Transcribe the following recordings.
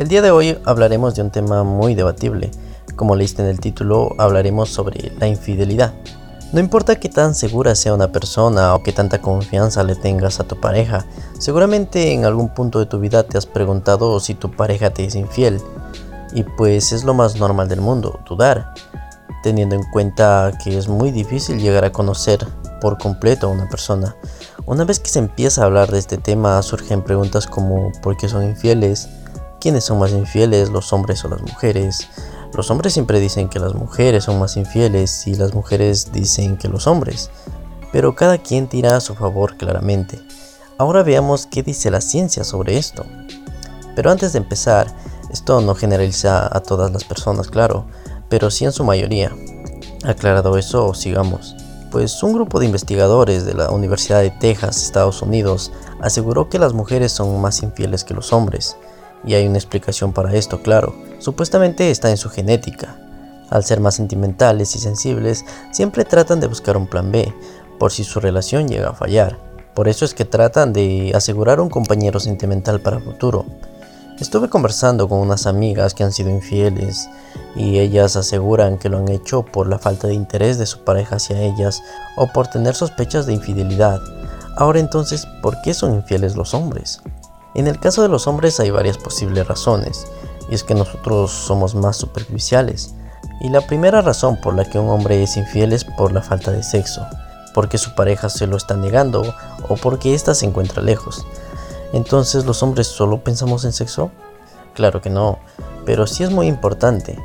El día de hoy hablaremos de un tema muy debatible. Como leíste en el título, hablaremos sobre la infidelidad. No importa qué tan segura sea una persona o qué tanta confianza le tengas a tu pareja, seguramente en algún punto de tu vida te has preguntado si tu pareja te es infiel. Y pues es lo más normal del mundo, dudar, teniendo en cuenta que es muy difícil llegar a conocer por completo a una persona. Una vez que se empieza a hablar de este tema surgen preguntas como ¿por qué son infieles? ¿Quiénes son más infieles, los hombres o las mujeres? Los hombres siempre dicen que las mujeres son más infieles y las mujeres dicen que los hombres, pero cada quien tira a su favor claramente. Ahora veamos qué dice la ciencia sobre esto. Pero antes de empezar, esto no generaliza a todas las personas, claro, pero sí en su mayoría. Aclarado eso, sigamos. Pues un grupo de investigadores de la Universidad de Texas, Estados Unidos, aseguró que las mujeres son más infieles que los hombres. Y hay una explicación para esto, claro. Supuestamente está en su genética. Al ser más sentimentales y sensibles, siempre tratan de buscar un plan B, por si su relación llega a fallar. Por eso es que tratan de asegurar un compañero sentimental para el futuro. Estuve conversando con unas amigas que han sido infieles y ellas aseguran que lo han hecho por la falta de interés de su pareja hacia ellas o por tener sospechas de infidelidad. Ahora entonces, ¿por qué son infieles los hombres? En el caso de los hombres hay varias posibles razones, y es que nosotros somos más superficiales. Y la primera razón por la que un hombre es infiel es por la falta de sexo, porque su pareja se lo está negando o porque ésta se encuentra lejos. Entonces, ¿los hombres solo pensamos en sexo? Claro que no, pero sí es muy importante.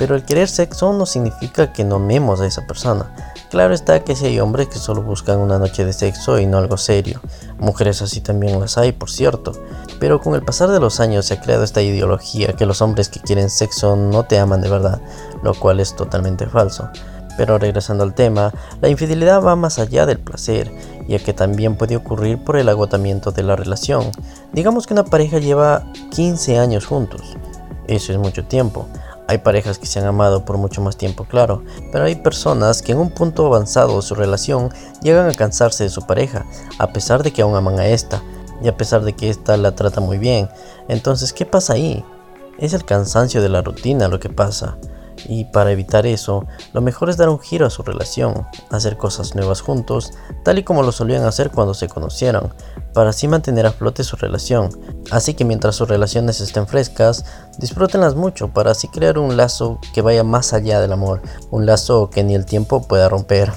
Pero el querer sexo no significa que no amemos a esa persona. Claro está que si hay hombres que solo buscan una noche de sexo y no algo serio. Mujeres así también las hay, por cierto. Pero con el pasar de los años se ha creado esta ideología que los hombres que quieren sexo no te aman de verdad, lo cual es totalmente falso. Pero regresando al tema, la infidelidad va más allá del placer ya que también puede ocurrir por el agotamiento de la relación. Digamos que una pareja lleva 15 años juntos. Eso es mucho tiempo. Hay parejas que se han amado por mucho más tiempo, claro, pero hay personas que en un punto avanzado de su relación llegan a cansarse de su pareja, a pesar de que aún aman a esta, y a pesar de que ésta la trata muy bien. Entonces, ¿qué pasa ahí? Es el cansancio de la rutina lo que pasa. Y para evitar eso, lo mejor es dar un giro a su relación, hacer cosas nuevas juntos, tal y como lo solían hacer cuando se conocieron, para así mantener a flote su relación. Así que mientras sus relaciones estén frescas, disfrútenlas mucho para así crear un lazo que vaya más allá del amor, un lazo que ni el tiempo pueda romper.